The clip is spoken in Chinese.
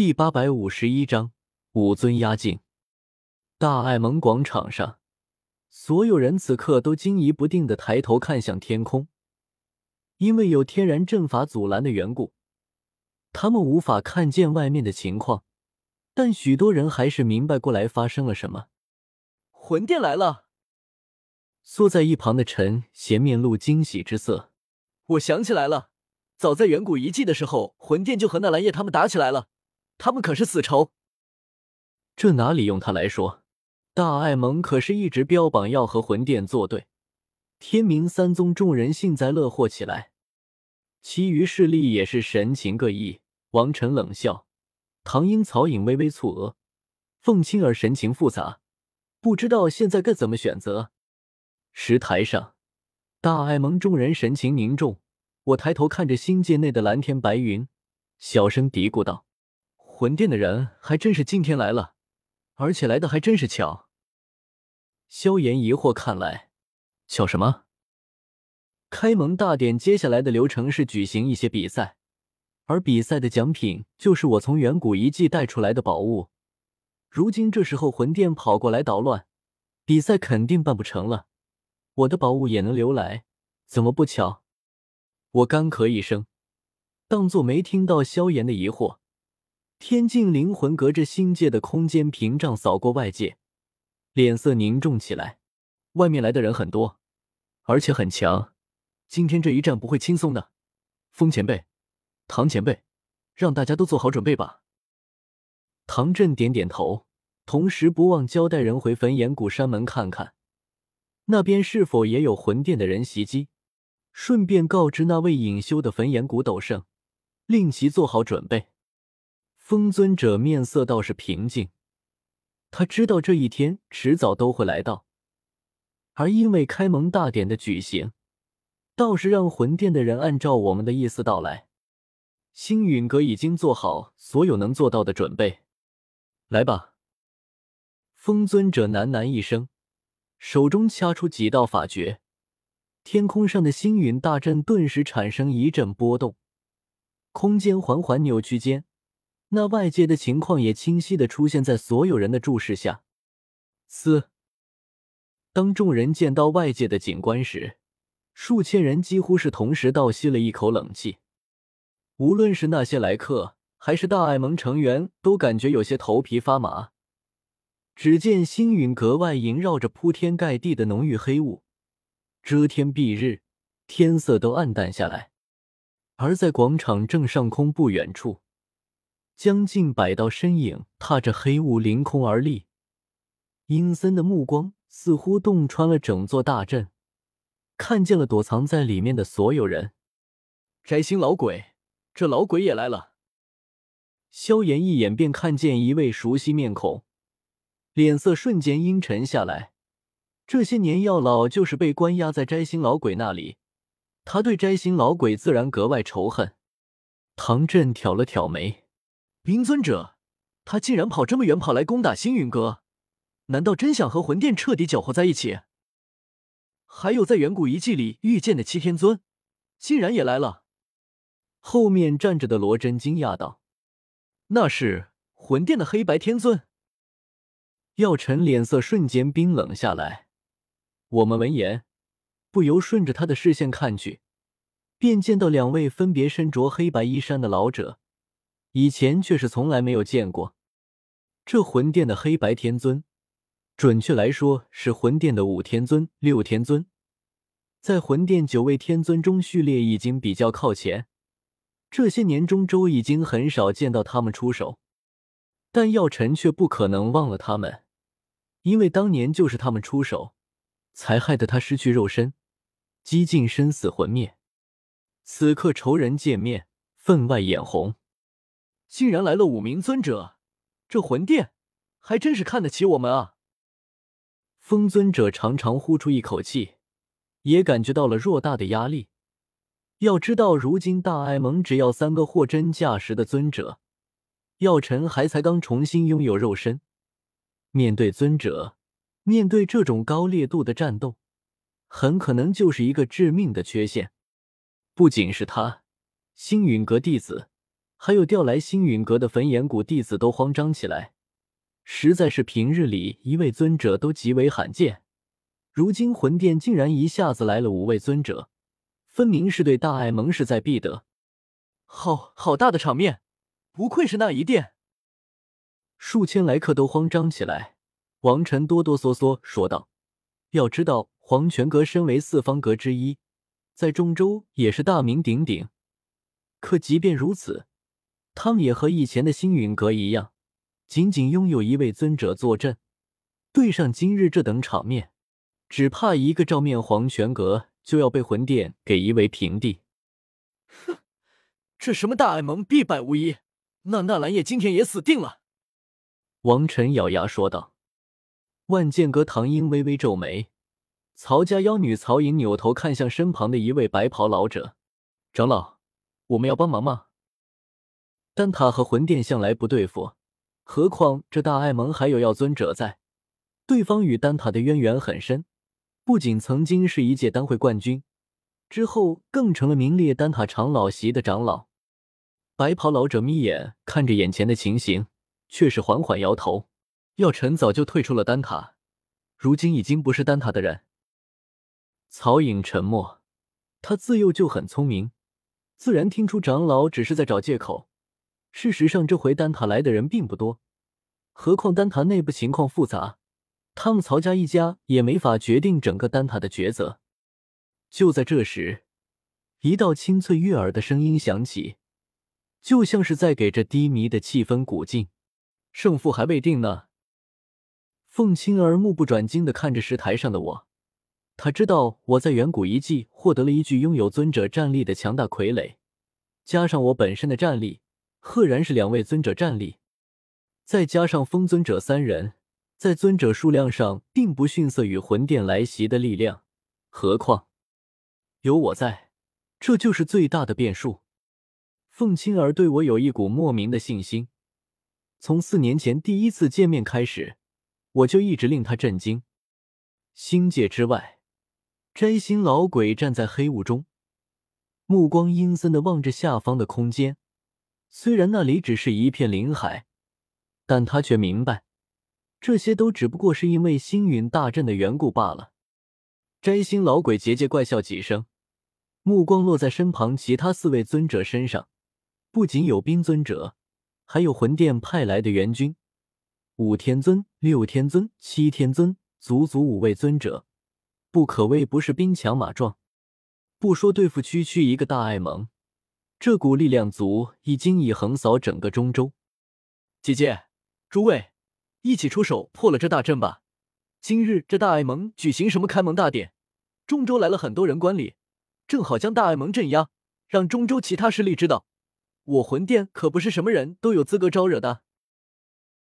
第八百五十一章五尊压境。大爱盟广场上，所有人此刻都惊疑不定的抬头看向天空，因为有天然阵法阻拦的缘故，他们无法看见外面的情况。但许多人还是明白过来发生了什么。魂殿来了！缩在一旁的陈贤面露惊喜之色。我想起来了，早在远古遗迹的时候，魂殿就和那蓝叶他们打起来了。他们可是死仇，这哪里用他来说？大爱盟可是一直标榜要和魂殿作对。天明三宗众人幸灾乐祸起来，其余势力也是神情各异。王晨冷笑，唐英、曹颖微微蹙额，凤青儿神情复杂，不知道现在该怎么选择。石台上，大爱盟众人神情凝重。我抬头看着星界内的蓝天白云，小声嘀咕道。魂殿的人还真是今天来了，而且来的还真是巧。萧炎疑惑看来，巧什么？开蒙大典接下来的流程是举行一些比赛，而比赛的奖品就是我从远古遗迹带出来的宝物。如今这时候魂殿跑过来捣乱，比赛肯定办不成了。我的宝物也能留来，怎么不巧？我干咳一声，当作没听到萧炎的疑惑。天境灵魂隔着星界的空间屏障扫过外界，脸色凝重起来。外面来的人很多，而且很强。今天这一战不会轻松的。风前辈，唐前辈，让大家都做好准备吧。唐振点点头，同时不忘交代人回焚炎谷山门看看，那边是否也有魂殿的人袭击，顺便告知那位隐修的焚炎谷斗圣，令其做好准备。风尊者面色倒是平静，他知道这一天迟早都会来到，而因为开蒙大典的举行，倒是让魂殿的人按照我们的意思到来。星陨阁已经做好所有能做到的准备，来吧。风尊者喃喃一声，手中掐出几道法诀，天空上的星陨大阵顿时产生一阵波动，空间缓缓扭曲间。那外界的情况也清晰的出现在所有人的注视下。嘶！当众人见到外界的景观时，数千人几乎是同时倒吸了一口冷气。无论是那些来客，还是大爱盟成员，都感觉有些头皮发麻。只见星陨格外萦绕着铺天盖地的浓郁黑雾，遮天蔽日，天色都暗淡下来。而在广场正上空不远处。将近百道身影踏着黑雾凌空而立，阴森的目光似乎洞穿了整座大阵，看见了躲藏在里面的所有人。摘星老鬼，这老鬼也来了。萧炎一眼便看见一位熟悉面孔，脸色瞬间阴沉下来。这些年药老就是被关押在摘星老鬼那里，他对摘星老鬼自然格外仇恨。唐振挑了挑眉。冰尊者，他竟然跑这么远跑来攻打星陨阁，难道真想和魂殿彻底搅和在一起？还有在远古遗迹里遇见的七天尊，竟然也来了。后面站着的罗真惊讶道：“那是魂殿的黑白天尊。”药尘脸色瞬间冰冷下来。我们闻言，不由顺着他的视线看去，便见到两位分别身着黑白衣衫的老者。以前却是从来没有见过，这魂殿的黑白天尊，准确来说是魂殿的五天尊、六天尊，在魂殿九位天尊中序列已经比较靠前。这些年中，周已经很少见到他们出手，但药尘却不可能忘了他们，因为当年就是他们出手，才害得他失去肉身，几近生死魂灭。此刻仇人见面，分外眼红。竟然来了五名尊者，这魂殿还真是看得起我们啊！风尊者长长呼出一口气，也感觉到了偌大的压力。要知道，如今大爱盟只要三个货真价实的尊者，药尘还才刚重新拥有肉身，面对尊者，面对这种高烈度的战斗，很可能就是一个致命的缺陷。不仅是他，星陨阁弟子。还有调来星陨阁的焚炎谷弟子都慌张起来，实在是平日里一位尊者都极为罕见，如今魂殿竟然一下子来了五位尊者，分明是对大爱盟势在必得。好好大的场面，不愧是那一殿。数千来客都慌张起来，王晨哆哆嗦嗦说道：“要知道，黄泉阁身为四方阁之一，在中州也是大名鼎鼎。可即便如此。”他们也和以前的星陨阁一样，仅仅拥有一位尊者坐镇，对上今日这等场面，只怕一个照面黄泉阁就要被魂殿给夷为平地。哼，这什么大爱盟必败无疑，那纳兰叶今天也死定了。王晨咬牙说道。万剑阁唐英微微皱眉，曹家妖女曹颖扭头看向身旁的一位白袍老者：“长老，我们要帮忙吗？”丹塔和魂殿向来不对付，何况这大爱盟还有药尊者在。对方与丹塔的渊源很深，不仅曾经是一届丹会冠军，之后更成了名列丹塔长老席的长老。白袍老者眯眼看着眼前的情形，却是缓缓摇头：“药尘早就退出了丹塔，如今已经不是丹塔的人。”曹颖沉默，他自幼就很聪明，自然听出长老只是在找借口。事实上，这回丹塔来的人并不多，何况丹塔内部情况复杂，他们曹家一家也没法决定整个丹塔的抉择。就在这时，一道清脆悦耳的声音响起，就像是在给这低迷的气氛鼓劲。胜负还未定呢。凤青儿目不转睛的看着石台上的我，他知道我在远古遗迹获得了一具拥有尊者战力的强大傀儡，加上我本身的战力。赫然是两位尊者战力，再加上风尊者三人，在尊者数量上并不逊色于魂殿来袭的力量。何况有我在，这就是最大的变数。凤青儿对我有一股莫名的信心，从四年前第一次见面开始，我就一直令他震惊。星界之外，摘星老鬼站在黑雾中，目光阴森的望着下方的空间。虽然那里只是一片林海，但他却明白，这些都只不过是因为星陨大阵的缘故罢了。摘星老鬼桀桀怪笑几声，目光落在身旁其他四位尊者身上，不仅有冰尊者，还有魂殿派来的援军，五天尊、六天尊、七天尊，足足五位尊者，不可谓不是兵强马壮。不说对付区区一个大爱盟。这股力量足已经已横扫整个中州，姐姐，诸位，一起出手破了这大阵吧！今日这大爱盟举行什么开盟大典？中州来了很多人观礼，正好将大爱盟镇压，让中州其他势力知道，我魂殿可不是什么人都有资格招惹的。